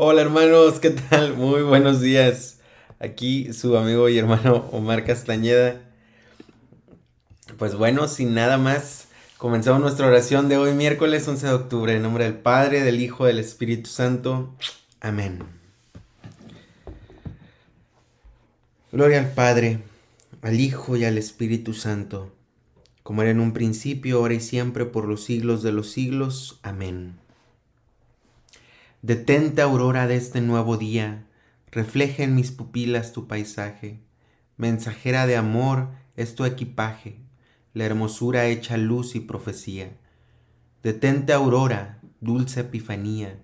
Hola hermanos, ¿qué tal? Muy buenos días. Aquí su amigo y hermano Omar Castañeda. Pues bueno, sin nada más, comenzamos nuestra oración de hoy miércoles 11 de octubre en nombre del Padre, del Hijo, del Espíritu Santo. Amén. Gloria al Padre, al Hijo y al Espíritu Santo, como era en un principio, ahora y siempre, por los siglos de los siglos. Amén. Detente, aurora de este nuevo día, refleja en mis pupilas tu paisaje. Mensajera de amor es tu equipaje, la hermosura hecha luz y profecía. Detente, aurora, dulce epifanía,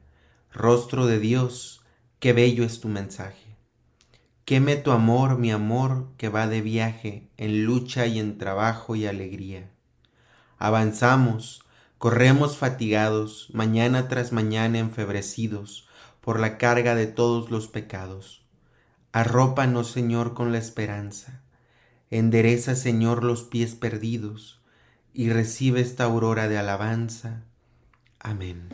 rostro de Dios, qué bello es tu mensaje. Queme tu amor, mi amor, que va de viaje, en lucha y en trabajo y alegría. Avanzamos, Corremos fatigados, mañana tras mañana enfebrecidos por la carga de todos los pecados. Arrópanos, Señor, con la esperanza. Endereza, Señor, los pies perdidos y recibe esta aurora de alabanza. Amén.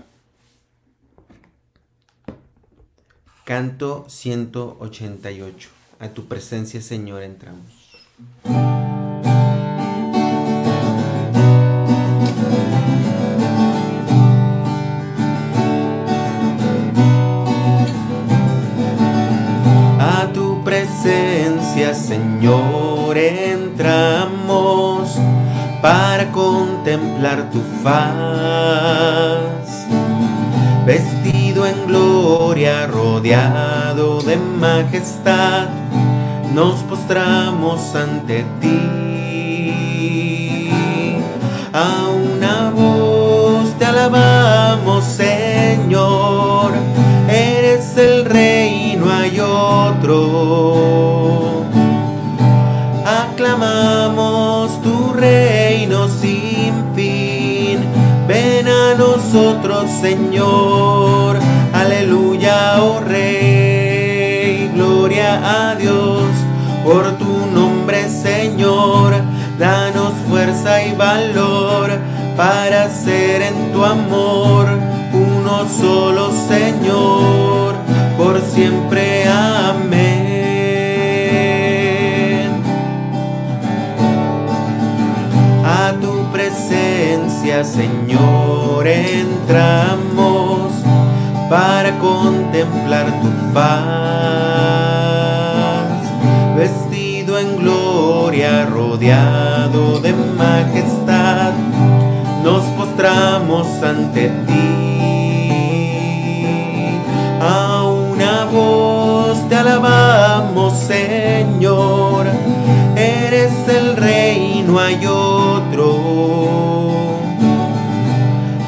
Canto 188. A tu presencia, Señor, entramos. Señor, entramos para contemplar tu faz. Vestido en gloria, rodeado de majestad, nos postramos ante ti. A una voz te alabamos, Señor, eres el rey, no hay otro Señor. Aleluya, oh Rey. Gloria a Dios por tu nombre, Señor. Danos fuerza y valor para ser en tu amor uno solo, Señor. Por siempre, amén. Señor, para contemplar tu faz, vestido en gloria, rodeado de majestad, nos postramos ante ti. A una voz te alabamos, Señor, eres el rey, no hay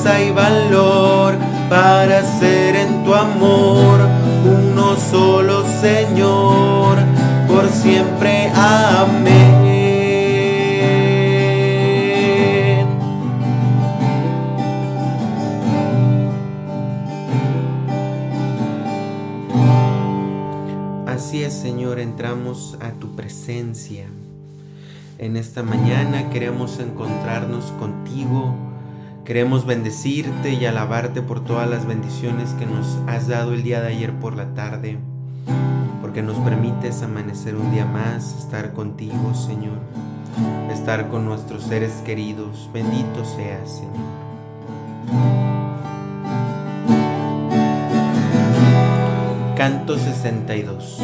Fuerza y valor para ser en tu amor uno solo, Señor. Por siempre, amén. Señor, entramos a tu presencia. En esta mañana queremos encontrarnos contigo. Queremos bendecirte y alabarte por todas las bendiciones que nos has dado el día de ayer por la tarde. Porque nos permites amanecer un día más, estar contigo, Señor. Estar con nuestros seres queridos. Bendito seas, Señor. Canto 62.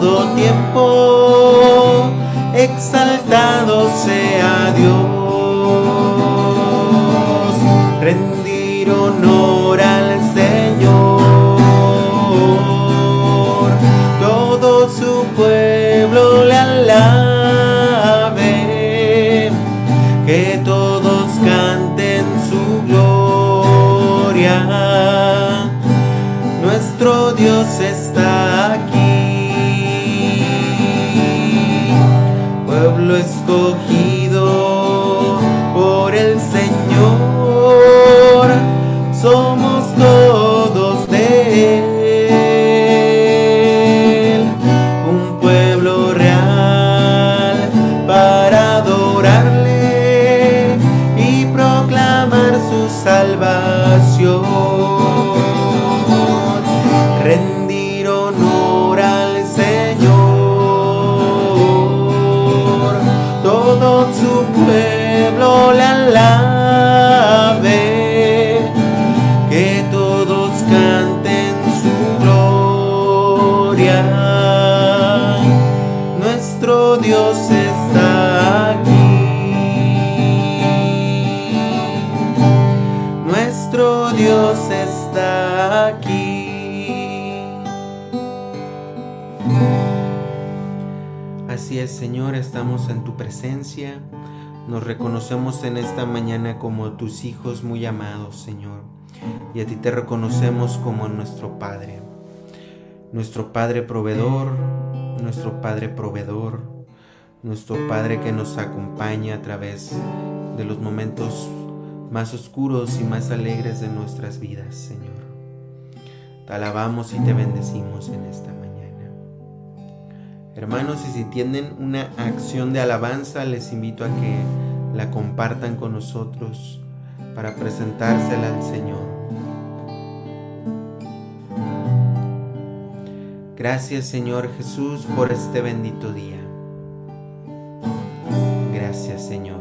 Todo tiempo, exaltado sea Dios, rendir honor al Señor. Todo su pueblo le alabe, que todos canten su gloria. Nuestro Dios está pueblo escogido Señor, estamos en tu presencia. Nos reconocemos en esta mañana como tus hijos muy amados, Señor. Y a ti te reconocemos como nuestro Padre. Nuestro Padre proveedor, nuestro Padre proveedor, nuestro Padre que nos acompaña a través de los momentos más oscuros y más alegres de nuestras vidas, Señor. Te alabamos y te bendecimos en esta. Hermanos, y si tienen una acción de alabanza, les invito a que la compartan con nosotros para presentársela al Señor. Gracias Señor Jesús por este bendito día. Gracias Señor.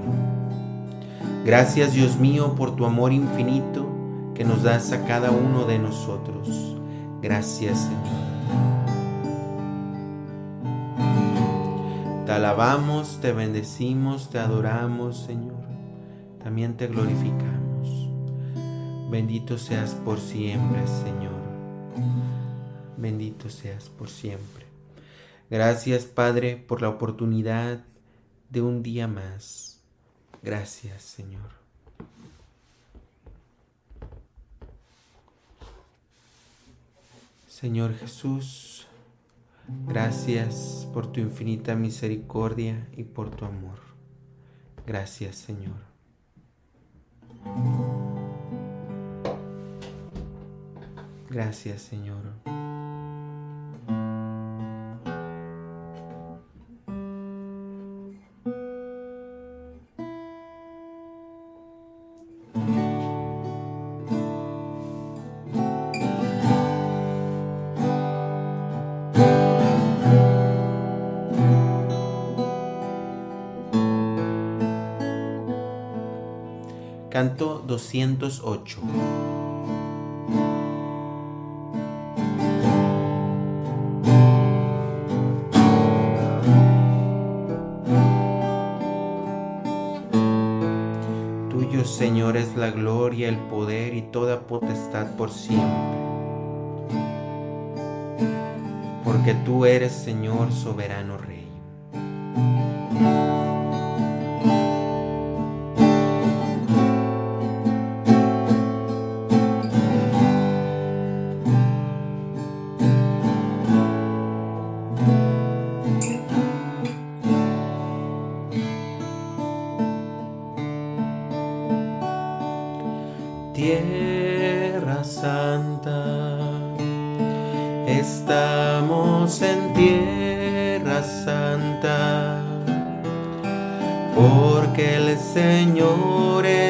Gracias Dios mío por tu amor infinito que nos das a cada uno de nosotros. Gracias Señor. Te alabamos, te bendecimos, te adoramos Señor. También te glorificamos. Bendito seas por siempre Señor. Bendito seas por siempre. Gracias Padre por la oportunidad de un día más. Gracias Señor. Señor Jesús, gracias por tu infinita misericordia y por tu amor. Gracias Señor. Gracias Señor. Canto 208. Tuyo, Señor, es la gloria, el poder y toda potestad por siempre. porque tú eres Señor soberano Rey. Tierra Santa, estamos en Tierra Santa, porque el Señor está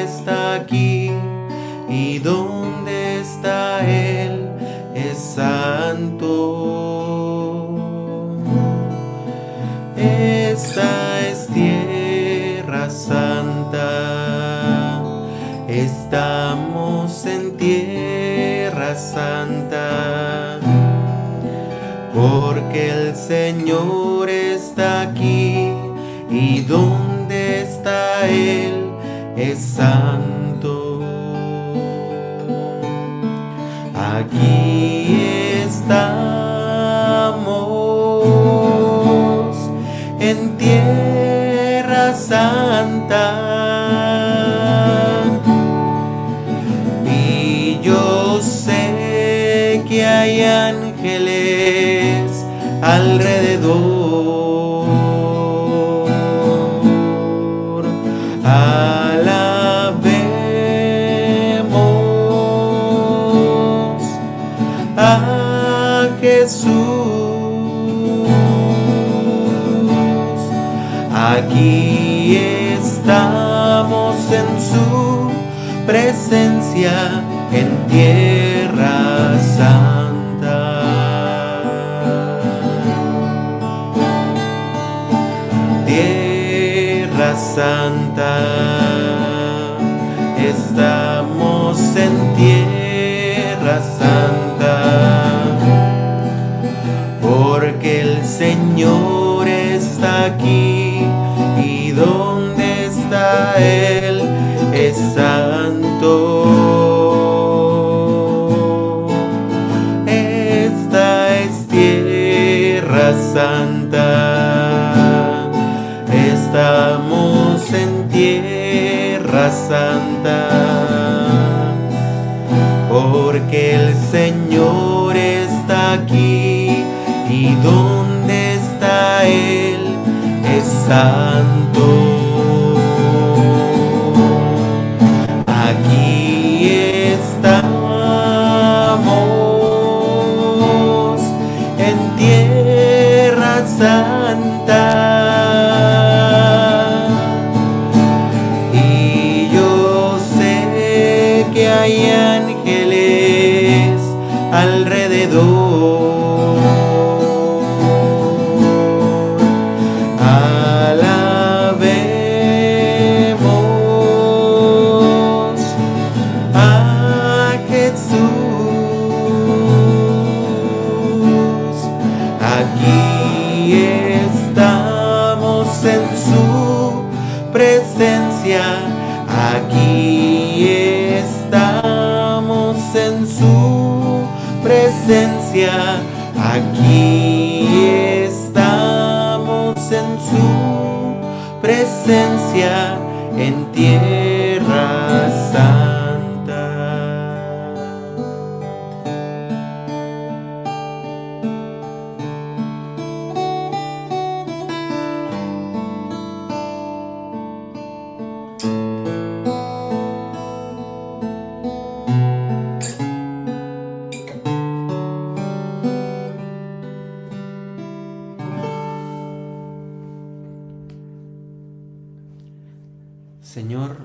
y donde está Él es santo. Aquí estamos en tierra santa. En es Señor,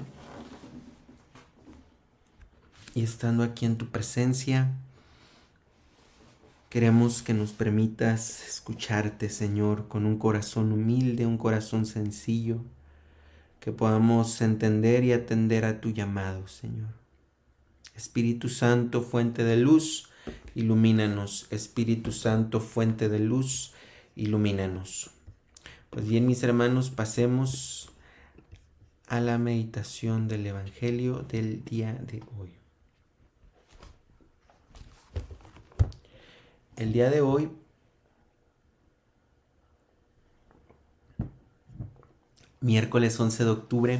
y estando aquí en tu presencia, queremos que nos permitas escucharte, Señor, con un corazón humilde, un corazón sencillo, que podamos entender y atender a tu llamado, Señor. Espíritu Santo, fuente de luz, ilumínanos. Espíritu Santo, fuente de luz, ilumínanos. Pues bien, mis hermanos, pasemos a la meditación del Evangelio del día de hoy. El día de hoy miércoles 11 de octubre.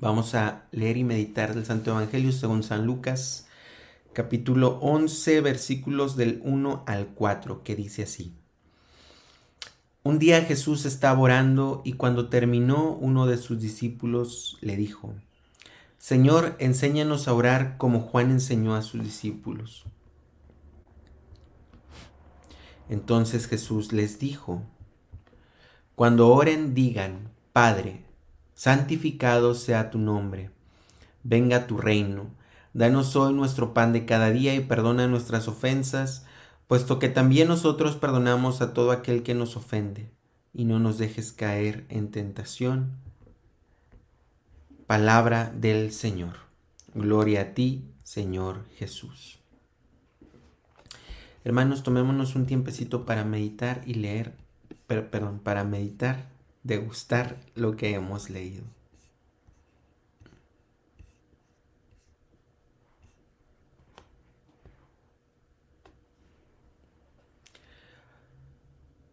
Vamos a leer y meditar del Santo Evangelio según San Lucas, capítulo 11, versículos del 1 al 4, que dice así. Un día Jesús estaba orando y cuando terminó uno de sus discípulos le dijo, Señor, enséñanos a orar como Juan enseñó a sus discípulos. Entonces Jesús les dijo, Cuando oren digan, Padre, santificado sea tu nombre, venga tu reino, danos hoy nuestro pan de cada día y perdona nuestras ofensas, puesto que también nosotros perdonamos a todo aquel que nos ofende, y no nos dejes caer en tentación. Palabra del Señor. Gloria a ti, Señor Jesús. Hermanos, tomémonos un tiempecito para meditar y leer, perdón, para meditar degustar lo que hemos leído.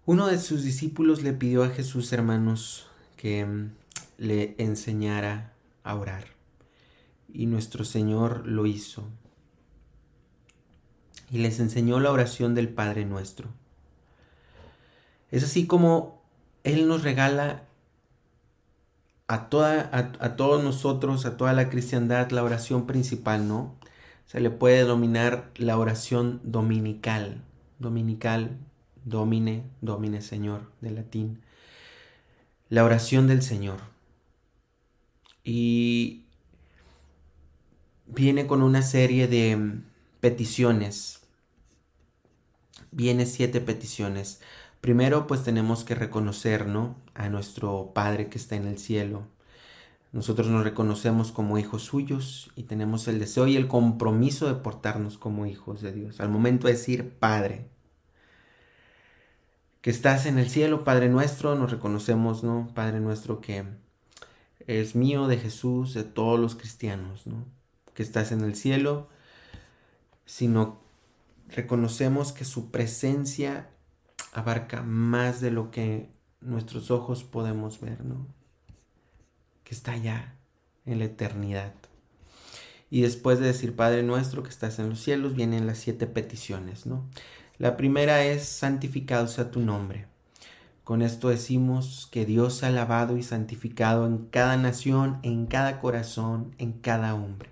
Uno de sus discípulos le pidió a Jesús, hermanos, que mm, le enseñara a orar. Y nuestro Señor lo hizo. Y les enseñó la oración del Padre nuestro. Es así como él nos regala a, toda, a, todos nosotros, a toda la cristiandad, la oración principal, ¿no? Se le puede denominar la oración dominical. Dominical, domine, domine Señor, de latín. La oración del Señor. Y viene con una serie de peticiones. Viene siete peticiones. Primero, pues tenemos que reconocer, ¿no? A nuestro Padre que está en el cielo. Nosotros nos reconocemos como hijos suyos y tenemos el deseo y el compromiso de portarnos como hijos de Dios. Al momento de decir Padre, que estás en el cielo, Padre nuestro, nos reconocemos, ¿no? Padre nuestro que es mío, de Jesús, de todos los cristianos, ¿no? Que estás en el cielo, sino reconocemos que su presencia abarca más de lo que nuestros ojos podemos ver, ¿no? Que está allá en la eternidad. Y después de decir Padre nuestro que estás en los cielos, vienen las siete peticiones, ¿no? La primera es santificado sea tu nombre. Con esto decimos que Dios ha alabado y santificado en cada nación, en cada corazón, en cada hombre.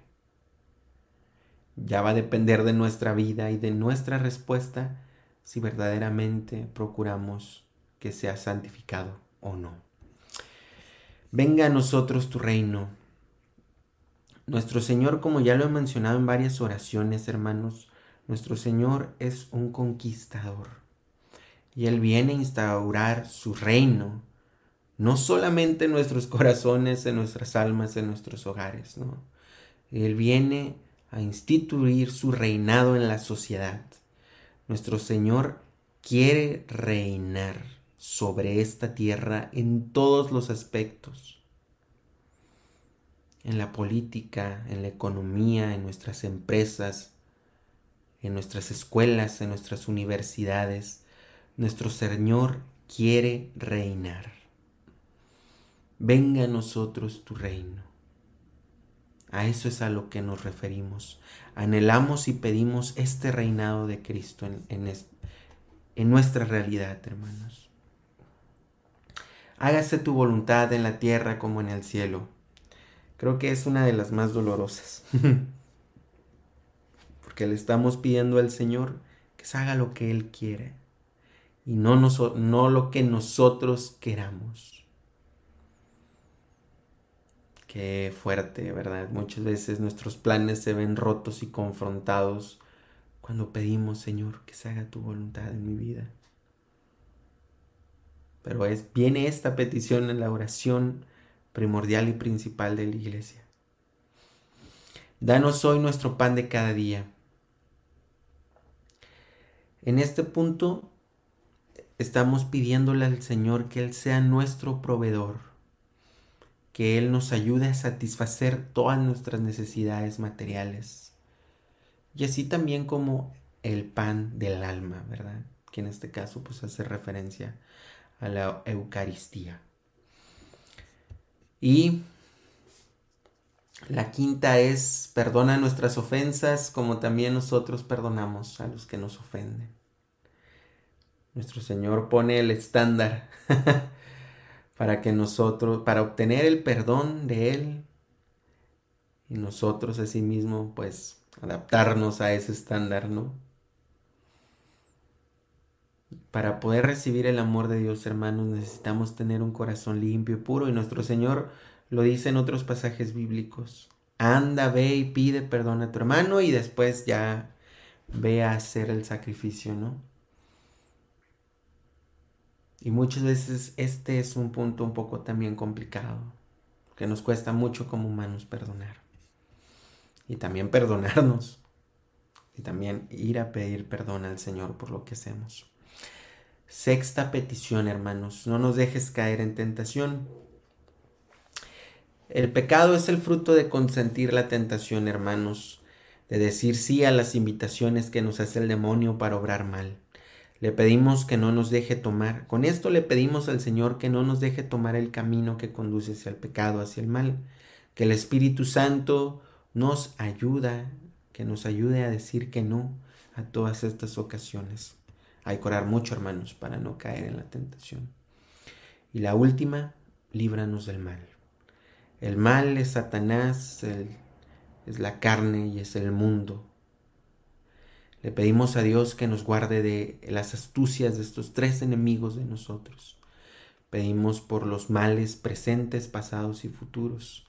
Ya va a depender de nuestra vida y de nuestra respuesta si verdaderamente procuramos que sea santificado o no. Venga a nosotros tu reino. Nuestro Señor, como ya lo he mencionado en varias oraciones, hermanos, nuestro Señor es un conquistador. Y Él viene a instaurar su reino, no solamente en nuestros corazones, en nuestras almas, en nuestros hogares, ¿no? Él viene a instituir su reinado en la sociedad. Nuestro Señor quiere reinar sobre esta tierra en todos los aspectos. En la política, en la economía, en nuestras empresas, en nuestras escuelas, en nuestras universidades. Nuestro Señor quiere reinar. Venga a nosotros tu reino. A eso es a lo que nos referimos. Anhelamos y pedimos este reinado de Cristo en, en, nuestra realidad, hermanos. Hágase tu voluntad en la tierra como en el cielo. Creo que es una de las más dolorosas. Porque le estamos pidiendo al Señor que se haga lo que Él quiere y no, no lo que nosotros queramos. Qué fuerte, ¿verdad? Muchas veces nuestros planes se ven rotos y confrontados cuando pedimos, Señor, que se haga tu voluntad en mi vida. Pero es, viene esta petición en la oración primordial y principal de la iglesia. Danos hoy nuestro pan de cada día. En este punto estamos pidiéndole al Señor que Él sea nuestro proveedor que Él nos ayude a satisfacer todas nuestras necesidades materiales. Y así también como el pan del alma, ¿verdad? Que en este caso pues hace referencia a la Eucaristía. Y la quinta es perdona nuestras ofensas como también nosotros perdonamos a los que nos ofenden. Nuestro Señor pone el estándar para que nosotros, para obtener el perdón de Él y nosotros asimismo, pues adaptarnos a ese estándar, ¿no? Para poder recibir el amor de Dios, hermanos, necesitamos tener un corazón limpio y puro y nuestro Señor lo dice en otros pasajes bíblicos. Anda, ve y pide perdón a tu hermano y después ya ve a hacer el sacrificio, ¿no? Y muchas veces este es un punto un poco también complicado, que nos cuesta mucho como humanos perdonar. Y también perdonarnos. Y también ir a pedir perdón al Señor por lo que hacemos. Sexta petición, hermanos, no nos dejes caer en tentación. El pecado es el fruto de consentir la tentación, hermanos, de decir sí a las invitaciones que nos hace el demonio para obrar mal. Le pedimos que no nos deje tomar. Con esto le pedimos al Señor que no nos deje tomar el camino que conduce hacia el pecado, hacia el mal. Que el Espíritu Santo nos ayuda, que nos ayude a decir que no a todas estas ocasiones. Hay que orar mucho, hermanos, para no caer en la tentación. Y la última, líbranos del mal. El mal es Satanás, es la carne y es el mundo. Le pedimos a Dios que nos guarde de las astucias de estos tres enemigos de nosotros. Pedimos por los males presentes, pasados y futuros.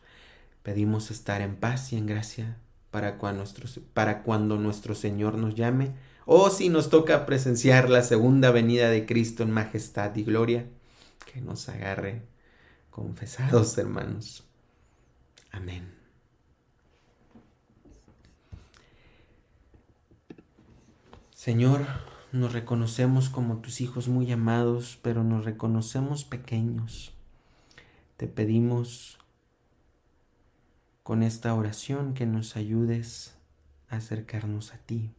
Pedimos estar en paz y en gracia para cuando nuestro, para cuando nuestro Señor nos llame o si nos toca presenciar la segunda venida de Cristo en majestad y gloria, que nos agarre confesados, hermanos. Amén. Señor, nos reconocemos como tus hijos muy amados, pero nos reconocemos pequeños. Te pedimos con esta oración que nos ayudes a acercarnos a ti,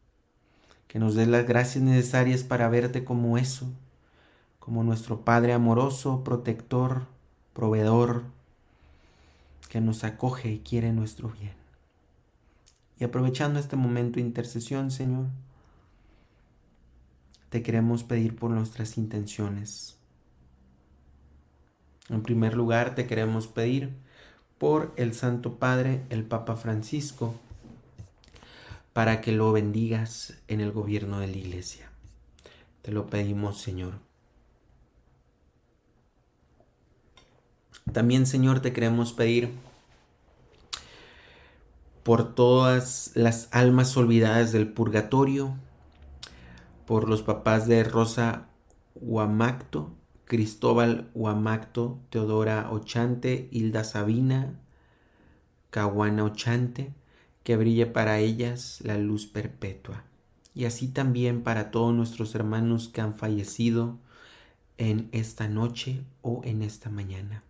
que nos des las gracias necesarias para verte como eso, como nuestro Padre amoroso, protector, proveedor, que nos acoge y quiere nuestro bien. Y aprovechando este momento de intercesión, Señor, te queremos pedir por nuestras intenciones. En primer lugar, te queremos pedir por el Santo Padre, el Papa Francisco, para que lo bendigas en el gobierno de la Iglesia. Te lo pedimos, Señor. También, Señor, te queremos pedir por todas las almas olvidadas del purgatorio, por los papás de Rosa Huamacto, Cristóbal Huamacto, Teodora Ochante, Hilda Sabina, Caguana Ochante, que brille para ellas la luz perpetua. Y así también para todos nuestros hermanos que han fallecido en esta noche o en esta mañana.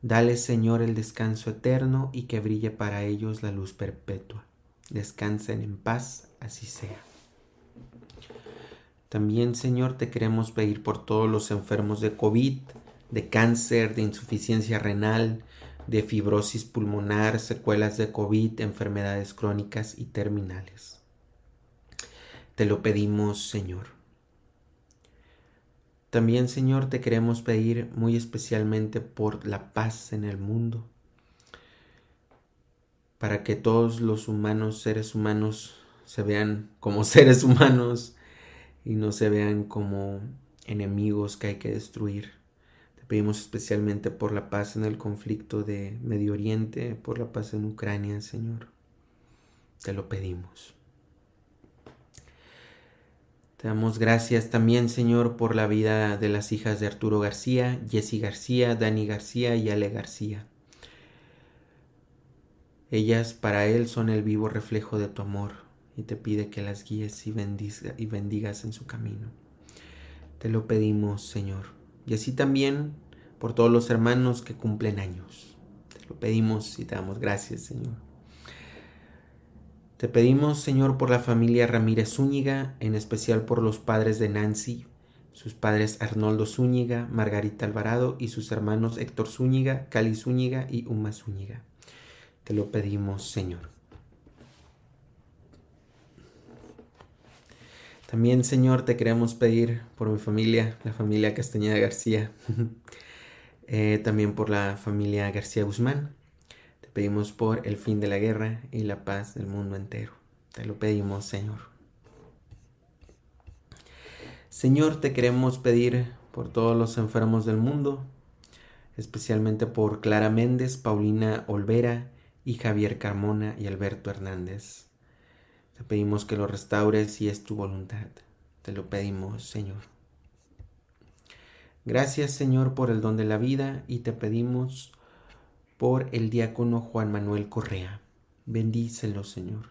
Dale, Señor, el descanso eterno y que brille para ellos la luz perpetua. Descansen en paz, así sea. También, Señor, te queremos pedir por todos los enfermos de COVID, de cáncer, de insuficiencia renal, de fibrosis pulmonar, secuelas de COVID, enfermedades crónicas y terminales. Te lo pedimos, Señor. También, Señor, te queremos pedir muy especialmente por la paz en el mundo, para que todos los humanos, seres humanos, se vean como seres humanos y no se vean como enemigos que hay que destruir. Te pedimos especialmente por la paz en el conflicto de Medio Oriente, por la paz en Ucrania, Señor. Te lo pedimos. Te damos gracias también, Señor, por la vida de las hijas de Arturo García, Jessy García, Dani García y Ale García. Ellas para Él son el vivo reflejo de tu amor y te pide que las guíes y, y bendigas en su camino. Te lo pedimos, Señor. Y así también por todos los hermanos que cumplen años. Te lo pedimos y te damos gracias, Señor. Te pedimos, Señor, por la familia Ramírez Zúñiga, en especial por los padres de Nancy, sus padres Arnoldo Zúñiga, Margarita Alvarado y sus hermanos Héctor Zúñiga, Cali Zúñiga y Uma Zúñiga. Te lo pedimos, Señor. También, Señor, te queremos pedir por mi familia, la familia Castañeda García, eh, también por la familia García Guzmán. Pedimos por el fin de la guerra y la paz del mundo entero. Te lo pedimos, Señor. Señor, te queremos pedir por todos los enfermos del mundo, especialmente por Clara Méndez, Paulina Olvera y Javier Carmona y Alberto Hernández. Te pedimos que lo restaures si es tu voluntad. Te lo pedimos, Señor. Gracias, Señor, por el don de la vida y te pedimos por el diácono Juan Manuel Correa. Bendícelo, Señor.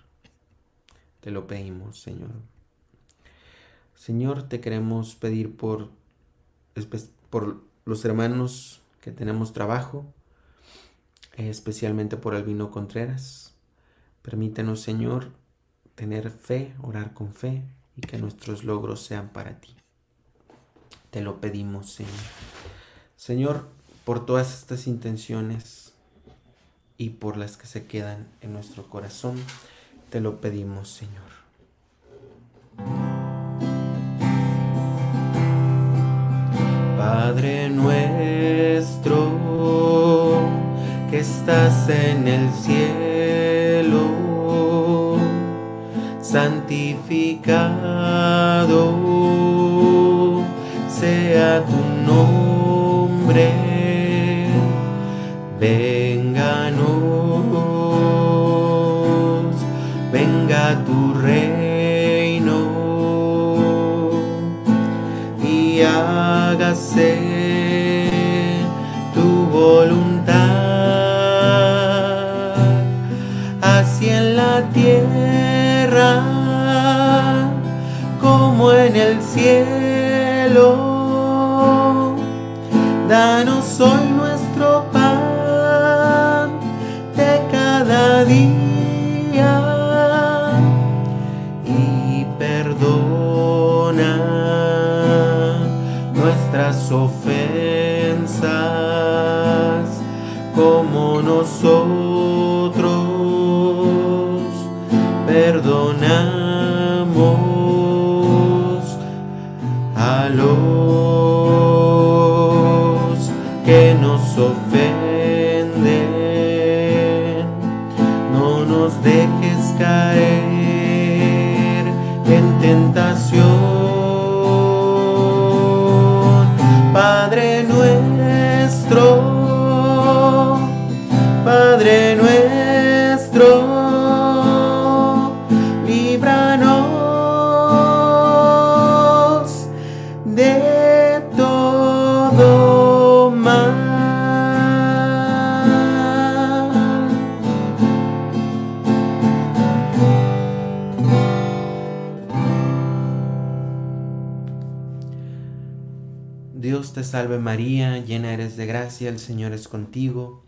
Te lo pedimos, Señor. Señor, te queremos pedir por, por los hermanos que tenemos trabajo, especialmente por Albino Contreras. Permítenos, Señor, tener fe, orar con fe y que nuestros logros sean para ti. Te lo pedimos, Señor. Señor, por todas estas intenciones y por las que se quedan en nuestro corazón, te lo pedimos, Señor. Padre nuestro que estás en el cielo, santificado sea tu nombre, cielo. Danos hoy nuestro pan de cada día y perdona nuestras ofensas salve María, llena eres de gracia, el Señor es contigo.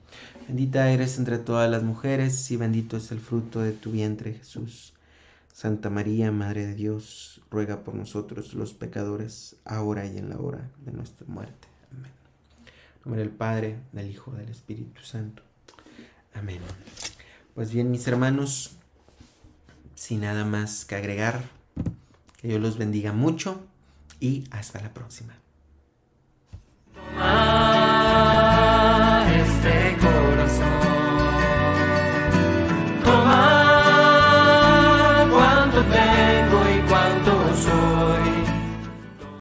Bendita eres entre todas las mujeres y bendito es el fruto de tu vientre Jesús. Santa María, Madre de Dios, ruega por nosotros los pecadores, ahora y en la hora de nuestra muerte. Amén. En nombre del Padre, del Hijo, del Espíritu Santo. Amén. Pues bien, mis hermanos, sin nada más que agregar, que Dios los bendiga mucho y hasta la próxima. Ah.